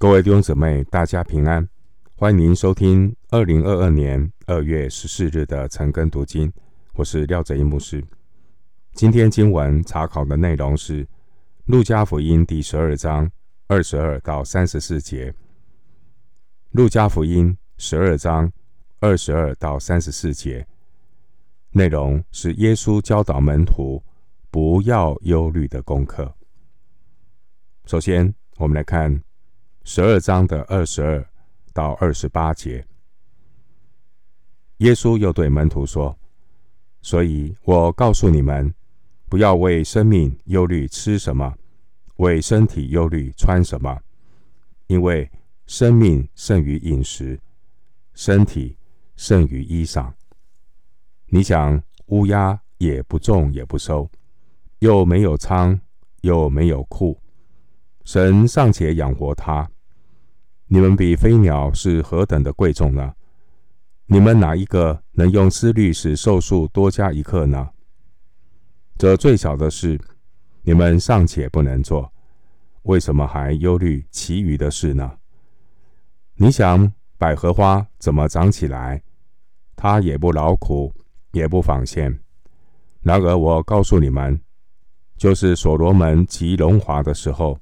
各位弟兄姊妹，大家平安！欢迎您收听二零二二年二月十四日的晨更读经。我是廖哲一牧师。今天经文查考的内容是《路加福音》第十二章二十二到三十四节。《路加福音》十二章二十二到三十四节内容是耶稣教导门徒不要忧虑的功课。首先，我们来看。十二章的二十二到二十八节，耶稣又对门徒说：“所以我告诉你们，不要为生命忧虑吃什么，为身体忧虑穿什么，因为生命胜于饮食，身体胜于衣裳。你想乌鸦也不种也不收，又没有仓，又没有库，神尚且养活它。”你们比飞鸟是何等的贵重呢？你们哪一个能用思虑使寿数多加一刻呢？这最小的事，你们尚且不能做，为什么还忧虑其余的事呢？你想百合花怎么长起来？它也不劳苦，也不纺线。然而我告诉你们，就是所罗门极荣华的时候，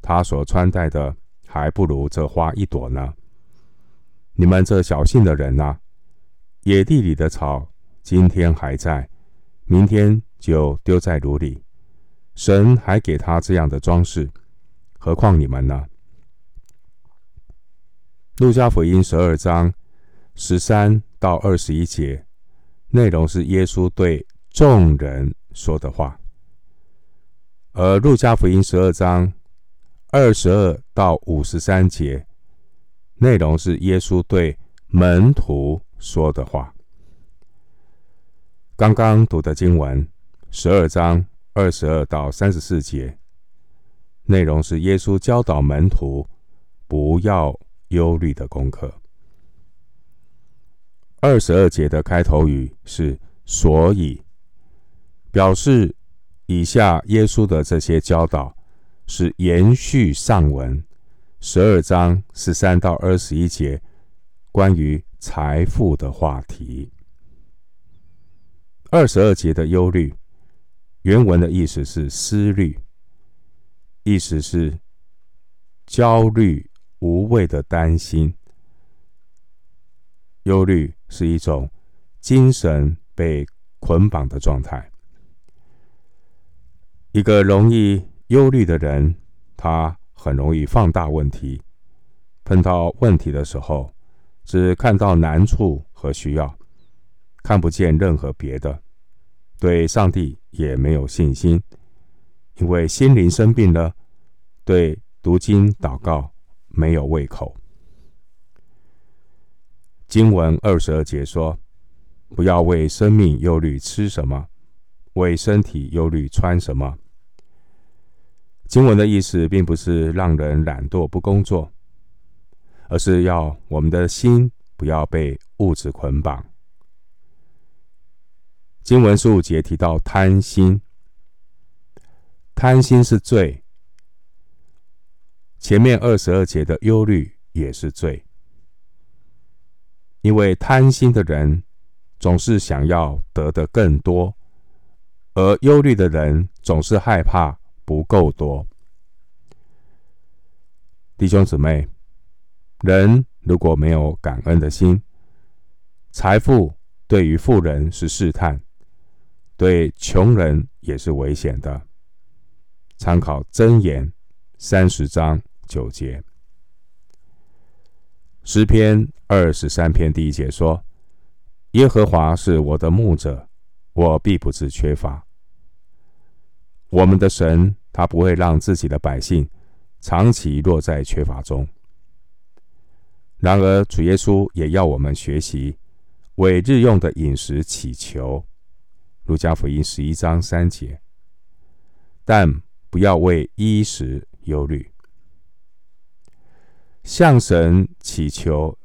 他所穿戴的。还不如这花一朵呢。你们这小信的人啊，野地里的草，今天还在，明天就丢在炉里。神还给他这样的装饰，何况你们呢？路加福音十二章十三到二十一节，内容是耶稣对众人说的话，而路加福音十二章。二十二到五十三节，内容是耶稣对门徒说的话。刚刚读的经文，十二章二十二到三十四节，内容是耶稣教导门徒不要忧虑的功课。二十二节的开头语是“所以”，表示以下耶稣的这些教导。是延续上文十二章十三到二十一节关于财富的话题。二十二节的忧虑，原文的意思是思虑，意思是焦虑、无谓的担心。忧虑是一种精神被捆绑的状态，一个容易。忧虑的人，他很容易放大问题。碰到问题的时候，只看到难处和需要，看不见任何别的。对上帝也没有信心，因为心灵生病了，对读经祷告没有胃口。经文二十二节说：“不要为生命忧虑吃什么，为身体忧虑穿什么。”经文的意思并不是让人懒惰不工作，而是要我们的心不要被物质捆绑。经文十五节提到贪心，贪心是罪。前面二十二节的忧虑也是罪，因为贪心的人总是想要得的更多，而忧虑的人总是害怕。不够多，弟兄姊妹，人如果没有感恩的心，财富对于富人是试探，对穷人也是危险的。参考箴言三十章九节，诗篇二十三篇第一节说：“耶和华是我的牧者，我必不致缺乏。”我们的神，他不会让自己的百姓长期落在缺乏中。然而，主耶稣也要我们学习为日用的饮食祈求。路加福音十一章三节，但不要为衣食忧虑。向神祈求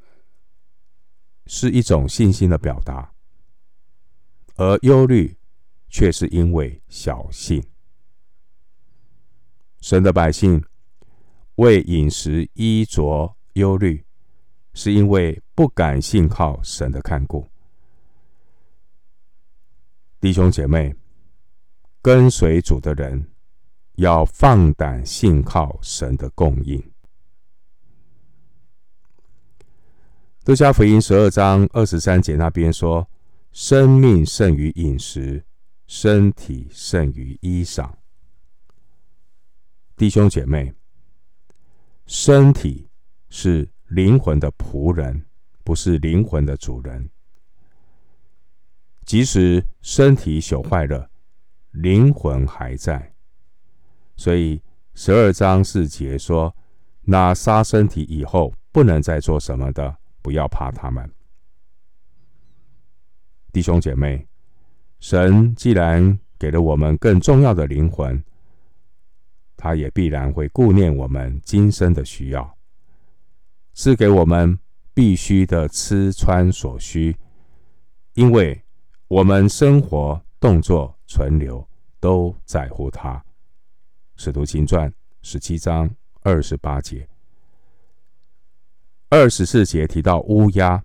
是一种信心的表达，而忧虑却是因为小信。神的百姓为饮食衣着忧虑，是因为不敢信靠神的看顾。弟兄姐妹，跟随主的人要放胆信靠神的供应。路加福音十二章二十三节那边说：“生命胜于饮食，身体胜于衣裳。”弟兄姐妹，身体是灵魂的仆人，不是灵魂的主人。即使身体朽坏了，灵魂还在。所以十二章四节说：“那杀身体以后不能再做什么的，不要怕他们。”弟兄姐妹，神既然给了我们更重要的灵魂，他也必然会顾念我们今生的需要，赐给我们必须的吃穿所需，因为我们生活、动作、存留都在乎他。使徒行传十七章二十八节、二十四节提到乌鸦，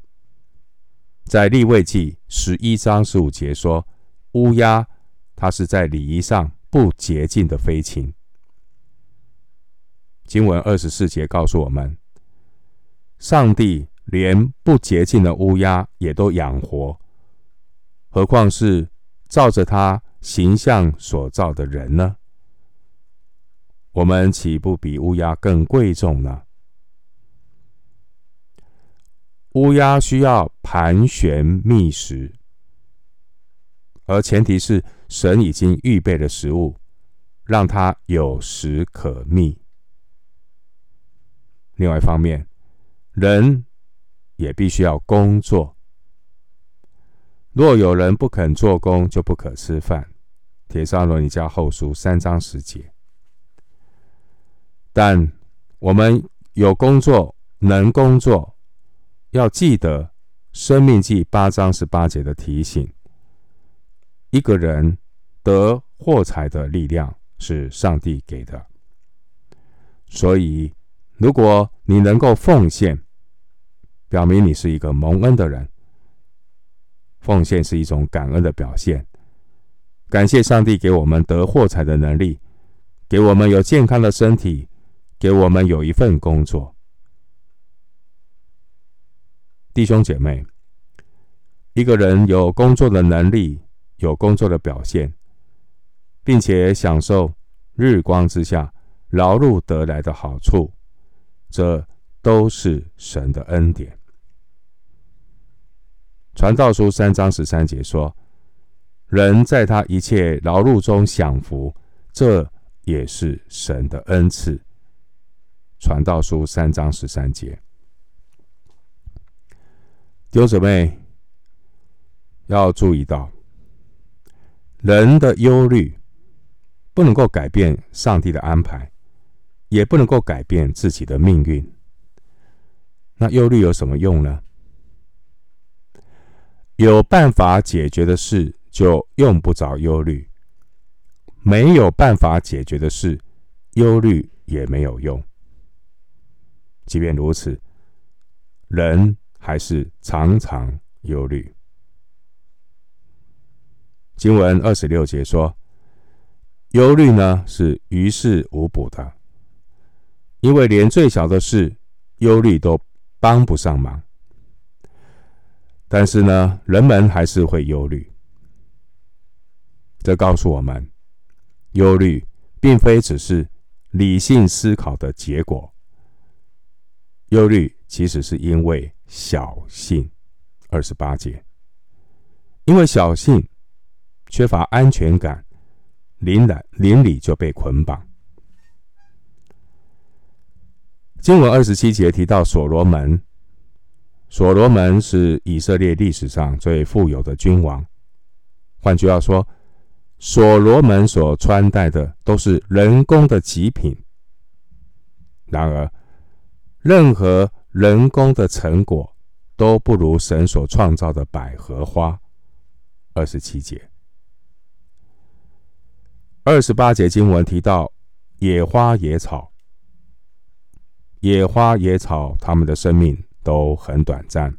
在利未记十一章十五节说，乌鸦它是在礼仪上不洁净的飞禽。经文二十四节告诉我们，上帝连不洁净的乌鸦也都养活，何况是照着他形象所造的人呢？我们岂不比乌鸦更贵重呢？乌鸦需要盘旋觅食，而前提是神已经预备了食物，让它有食可觅。另外一方面，人也必须要工作。若有人不肯做工，就不可吃饭。帖撒罗尼加后书三章十节。但我们有工作，能工作，要记得《生命记》八章十八节的提醒：一个人得获财的力量是上帝给的，所以。如果你能够奉献，表明你是一个蒙恩的人。奉献是一种感恩的表现，感谢上帝给我们得货财的能力，给我们有健康的身体，给我们有一份工作。弟兄姐妹，一个人有工作的能力，有工作的表现，并且享受日光之下劳碌得来的好处。这都是神的恩典。传道书三章十三节说：“人在他一切劳碌中享福，这也是神的恩赐。”传道书三章十三节。弟兄姊妹要注意到，人的忧虑不能够改变上帝的安排。也不能够改变自己的命运。那忧虑有什么用呢？有办法解决的事，就用不着忧虑；没有办法解决的事，忧虑也没有用。即便如此，人还是常常忧虑。经文二十六节说：“忧虑呢，是于事无补的。”因为连最小的事，忧虑都帮不上忙。但是呢，人们还是会忧虑。这告诉我们，忧虑并非只是理性思考的结果。忧虑其实是因为小信，二十八节，因为小信缺乏安全感，邻来邻里就被捆绑。经文二十七节提到所罗门，所罗门是以色列历史上最富有的君王。换句话说，所罗门所穿戴的都是人工的极品。然而，任何人工的成果都不如神所创造的百合花。二十七节，二十八节经文提到野花野草。野花野草，他们的生命都很短暂。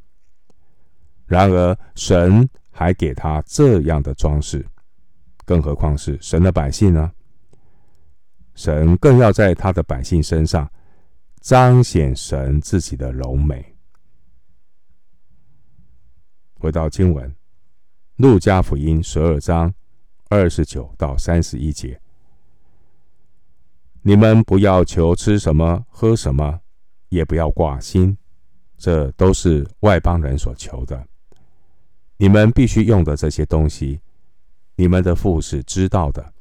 然而，神还给他这样的装饰，更何况是神的百姓呢？神更要在他的百姓身上彰显神自己的柔美。回到经文，《路加福音》十二章二十九到三十一节：你们不要求吃什么、喝什么，也不要挂心，这都是外邦人所求的。你们必须用的这些东西，你们的父是知道的。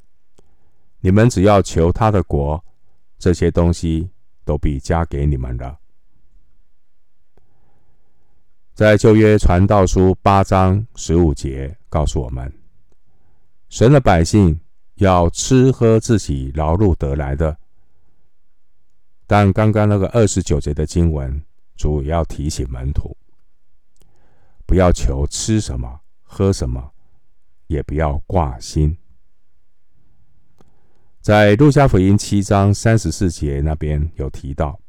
你们只要求他的国，这些东西都必加给你们了。在旧约传道书八章十五节告诉我们，神的百姓要吃喝自己劳碌得来的。但刚刚那个二十九节的经文，主要提醒门徒，不要求吃什么、喝什么，也不要挂心。在路加福音七章三十四节那边有提到，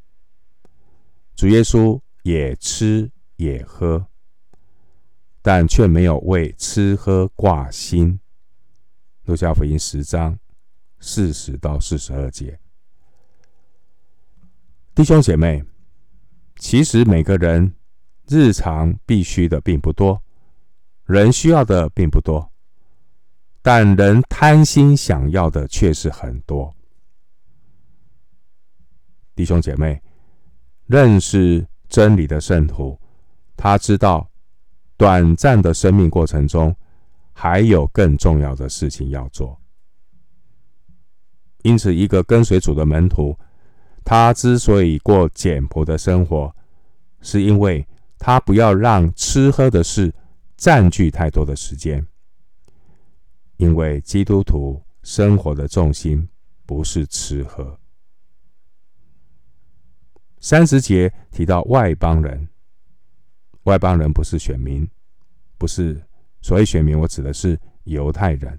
主耶稣也吃。也喝，但却没有为吃喝挂心。路加福音十章四十到四十二节，弟兄姐妹，其实每个人日常必须的并不多，人需要的并不多，但人贪心想要的却是很多。弟兄姐妹，认识真理的圣徒。他知道，短暂的生命过程中，还有更重要的事情要做。因此，一个跟随主的门徒，他之所以过简朴的生活，是因为他不要让吃喝的事占据太多的时间。因为基督徒生活的重心不是吃喝。三十节提到外邦人。外邦人不是选民，不是所谓选民，我指的是犹太人。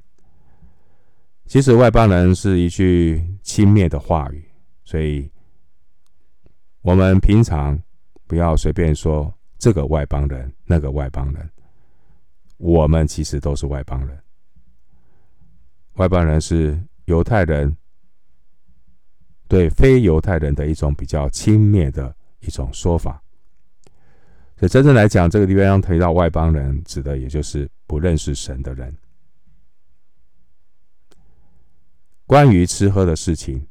其实外邦人是一句轻蔑的话语，所以我们平常不要随便说这个外邦人、那个外邦人。我们其实都是外邦人。外邦人是犹太人对非犹太人的一种比较轻蔑的一种说法。所以真正来讲，这个地方要提到外邦人，指的也就是不认识神的人。关于吃喝的事情，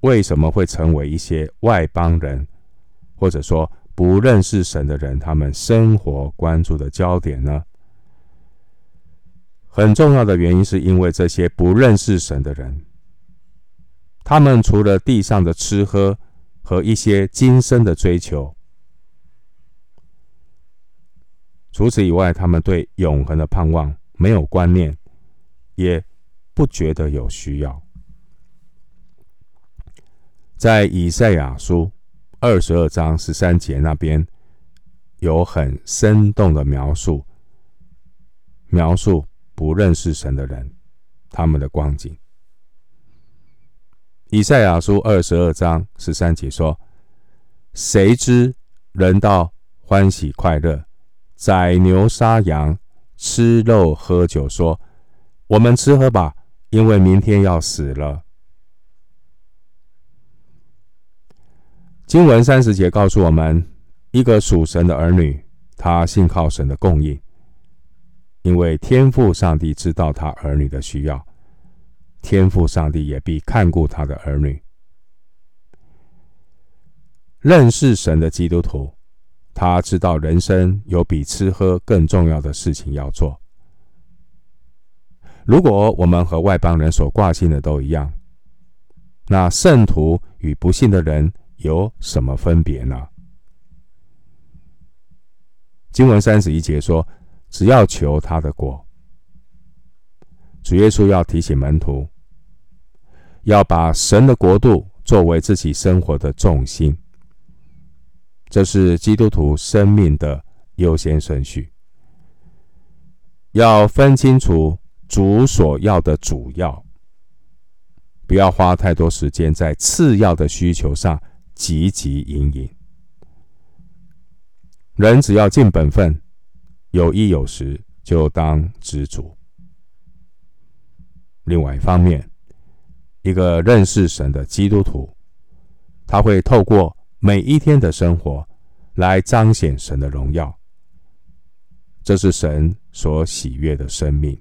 为什么会成为一些外邦人，或者说不认识神的人，他们生活关注的焦点呢？很重要的原因是因为这些不认识神的人，他们除了地上的吃喝和一些今生的追求。除此以外，他们对永恒的盼望没有观念，也不觉得有需要。在以赛亚书二十二章十三节那边，有很生动的描述，描述不认识神的人他们的光景。以赛亚书二十二章十三节说：“谁知人道欢喜快乐。”宰牛杀羊，吃肉喝酒，说：“我们吃喝吧，因为明天要死了。”经文三十节告诉我们，一个属神的儿女，他信靠神的供应，因为天父上帝知道他儿女的需要，天父上帝也必看顾他的儿女。认识神的基督徒。他知道人生有比吃喝更重要的事情要做。如果我们和外邦人所挂心的都一样，那圣徒与不信的人有什么分别呢？经文三十一节说：“只要求他的国。”主耶稣要提醒门徒，要把神的国度作为自己生活的重心。这是基督徒生命的优先顺序，要分清楚主所要的主要，不要花太多时间在次要的需求上汲汲营营。人只要尽本分，有衣有食，就当知足。另外一方面，一个认识神的基督徒，他会透过每一天的生活来彰显神的荣耀。这是神所喜悦的生命。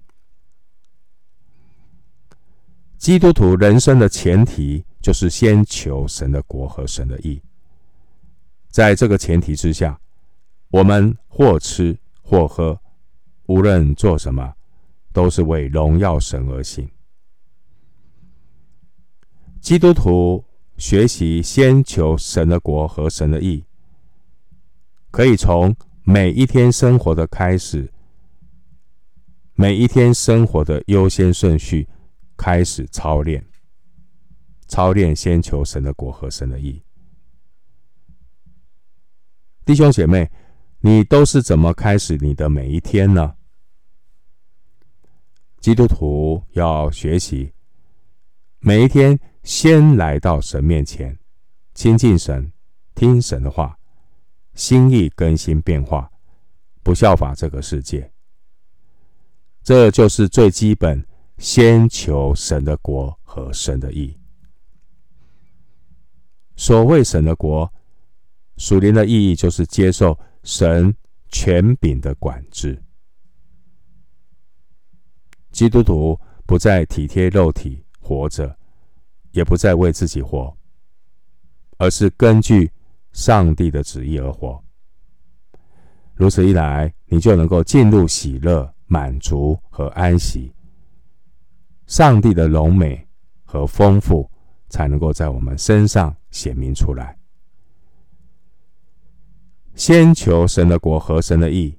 基督徒人生的前提就是先求神的国和神的义。在这个前提之下，我们或吃或喝，无论做什么，都是为荣耀神而行。基督徒学习先求神的国和神的义，可以从每一天生活的开始，每一天生活的优先顺序。开始操练，操练先求神的国和神的义。弟兄姐妹，你都是怎么开始你的每一天呢？基督徒要学习，每一天先来到神面前，亲近神，听神的话，心意更新变化，不效法这个世界。这就是最基本。先求神的国和神的义。所谓神的国，属灵的意义就是接受神权柄的管制。基督徒不再体贴肉体活着，也不再为自己活，而是根据上帝的旨意而活。如此一来，你就能够进入喜乐、满足和安息。上帝的荣美和丰富才能够在我们身上显明出来。先求神的国和神的义。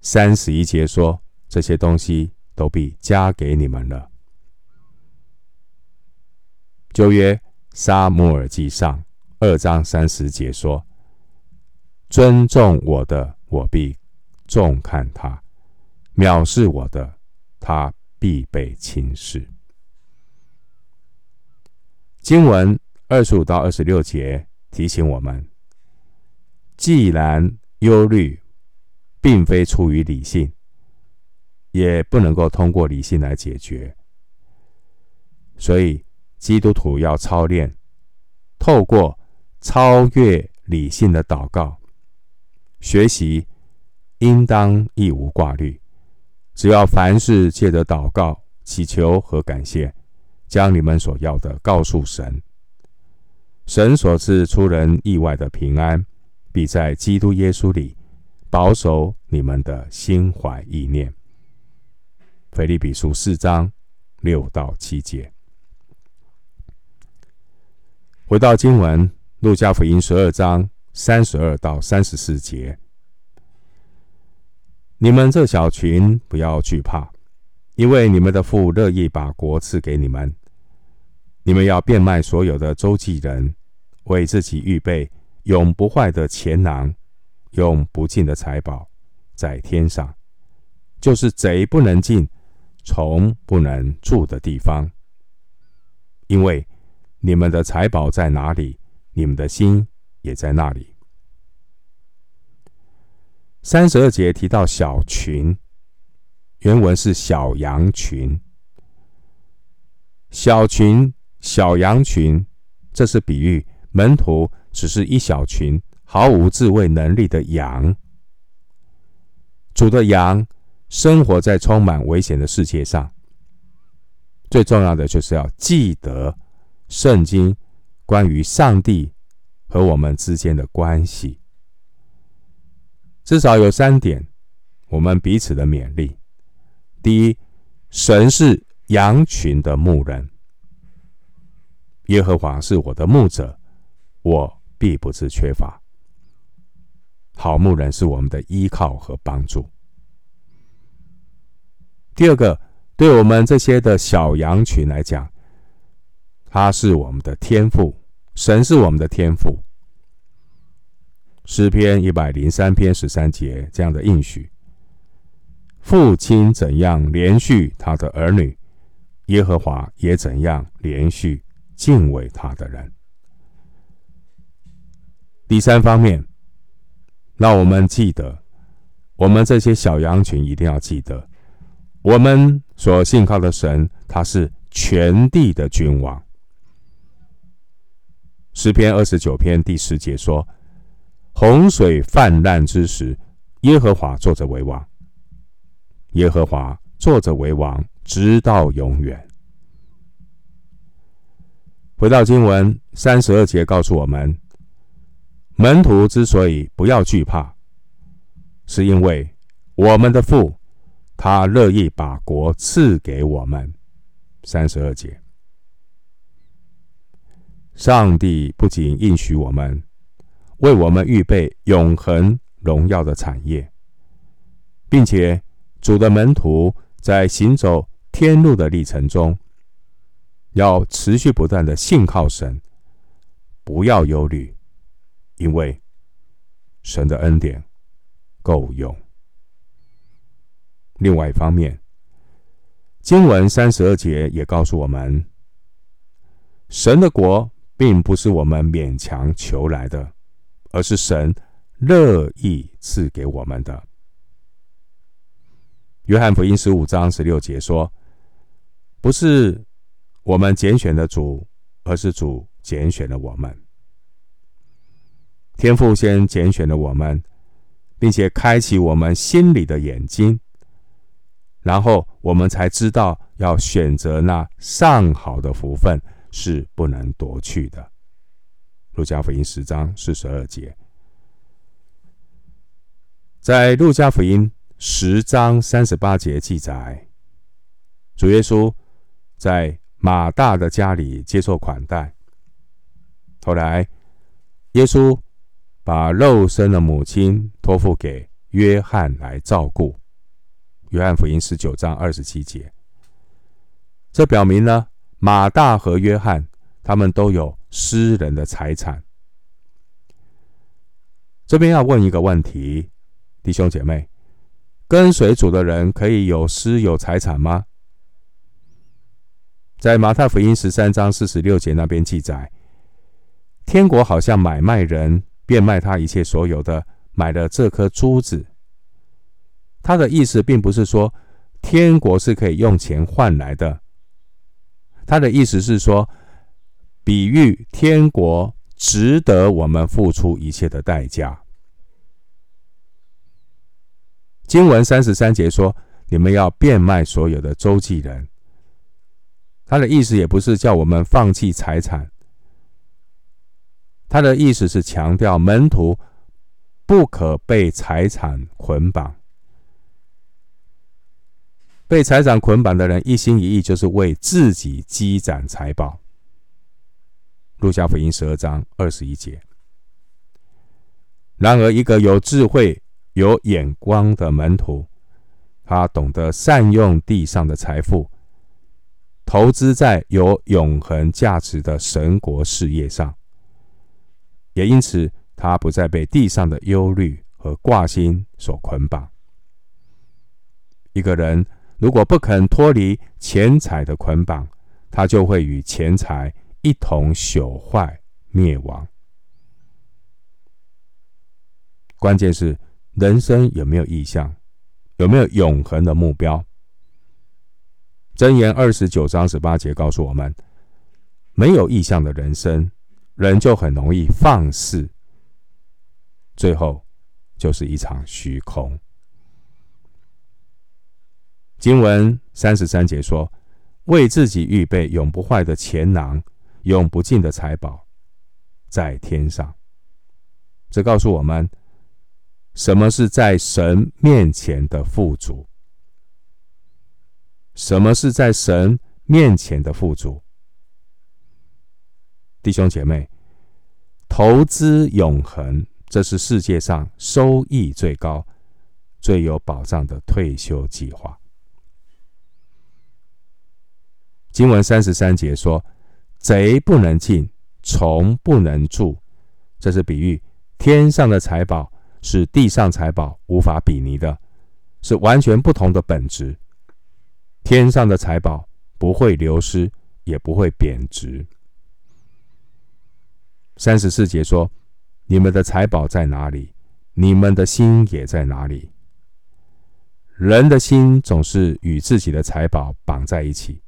三十一节说，这些东西都必加给你们了。旧约撒母耳记上二章三十节说：尊重我的，我必重看他；藐视我的，他。必被轻视。经文二十五到二十六节提醒我们：既然忧虑并非出于理性，也不能够通过理性来解决，所以基督徒要操练，透过超越理性的祷告，学习应当一无挂虑。只要凡事借着祷告、祈求和感谢，将你们所要的告诉神，神所赐出人意外的平安，必在基督耶稣里保守你们的心怀意念。腓立比书四章六到七节。回到经文，路加福音十二章三十二到三十四节。你们这小群不要惧怕，因为你们的父乐意把国赐给你们。你们要变卖所有的周济人，为自己预备永不坏的钱囊，用不尽的财宝在天上，就是贼不能进，虫不能住的地方。因为你们的财宝在哪里，你们的心也在那里。三十二节提到小群，原文是小羊群。小群、小羊群，这是比喻门徒只是一小群毫无自卫能力的羊。主的羊生活在充满危险的世界上，最重要的就是要记得圣经关于上帝和我们之间的关系。至少有三点，我们彼此的勉励。第一，神是羊群的牧人，耶和华是我的牧者，我必不致缺乏。好牧人是我们的依靠和帮助。第二个，对我们这些的小羊群来讲，他是我们的天赋，神是我们的天赋。诗篇一百零三篇十三节这样的应许：父亲怎样连续他的儿女，耶和华也怎样连续敬畏他的人。第三方面，让我们记得，我们这些小羊群一定要记得，我们所信靠的神，他是全地的君王。诗篇二十九篇第十节说：“洪水泛滥之时，耶和华坐着为王。耶和华坐着为王，直到永远。”回到经文三十二节，告诉我们。门徒之所以不要惧怕，是因为我们的父，他乐意把国赐给我们。三十二节，上帝不仅应许我们，为我们预备永恒荣耀的产业，并且主的门徒在行走天路的历程中，要持续不断的信靠神，不要忧虑。因为神的恩典够用。另外一方面，经文三十二节也告诉我们，神的国并不是我们勉强求来的，而是神乐意赐给我们的。约翰福音十五章十六节说：“不是我们拣选的主，而是主拣选了我们。”天父先拣选了我们，并且开启我们心里的眼睛，然后我们才知道要选择那上好的福分是不能夺去的。路加福音十章四十二节，在路加福音十章三十八节记载，主耶稣在马大的家里接受款待，后来耶稣。把肉身的母亲托付给约翰来照顾。约翰福音十九章二十七节，这表明呢，马大和约翰他们都有私人的财产。这边要问一个问题，弟兄姐妹，跟随主的人可以有私有财产吗？在马太福音十三章四十六节那边记载，天国好像买卖人。变卖他一切所有的，买了这颗珠子。他的意思并不是说天国是可以用钱换来的，他的意思是说，比喻天国值得我们付出一切的代价。经文三十三节说：“你们要变卖所有的周济人。”他的意思也不是叫我们放弃财产。他的意思是强调门徒不可被财产捆绑，被财产捆绑的人一心一意就是为自己积攒财宝。路加福音十二章二十一节。然而，一个有智慧、有眼光的门徒，他懂得善用地上的财富，投资在有永恒价值的神国事业上。也因此，他不再被地上的忧虑和挂心所捆绑。一个人如果不肯脱离钱财的捆绑，他就会与钱财一同朽坏灭亡。关键是人生有没有意向，有没有永恒的目标？箴言二十九章十八节告诉我们：没有意向的人生。人就很容易放肆，最后就是一场虚空。经文三十三节说：“为自己预备永不坏的钱囊，永不尽的财宝，在天上。”这告诉我们，什么是在神面前的富足？什么是在神面前的富足？弟兄姐妹，投资永恒，这是世界上收益最高、最有保障的退休计划。经文三十三节说：“贼不能进，虫不能住。”这是比喻天上的财宝是地上财宝无法比拟的，是完全不同的本质。天上的财宝不会流失，也不会贬值。三十四节说：“你们的财宝在哪里，你们的心也在哪里。人的心总是与自己的财宝绑在一起，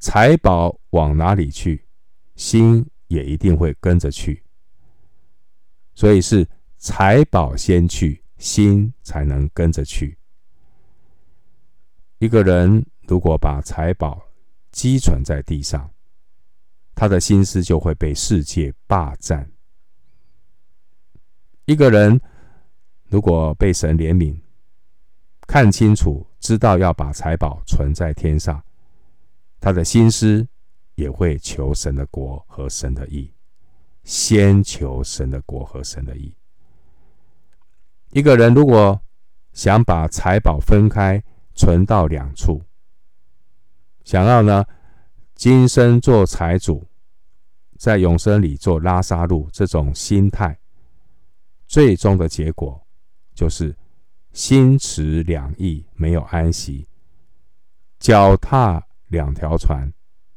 财宝往哪里去，心也一定会跟着去。所以是财宝先去，心才能跟着去。一个人如果把财宝积存在地上，他的心思就会被世界霸占。一个人如果被神怜悯，看清楚，知道要把财宝存在天上，他的心思也会求神的国和神的义，先求神的国和神的义。一个人如果想把财宝分开，存到两处，想要呢，今生做财主，在永生里做拉萨路，这种心态，最终的结果就是心持两意，没有安息，脚踏两条船，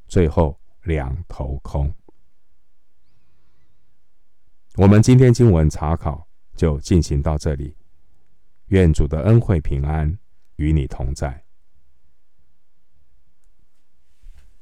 最后两头空。我们今天经文查考就进行到这里，愿主的恩惠平安与你同在。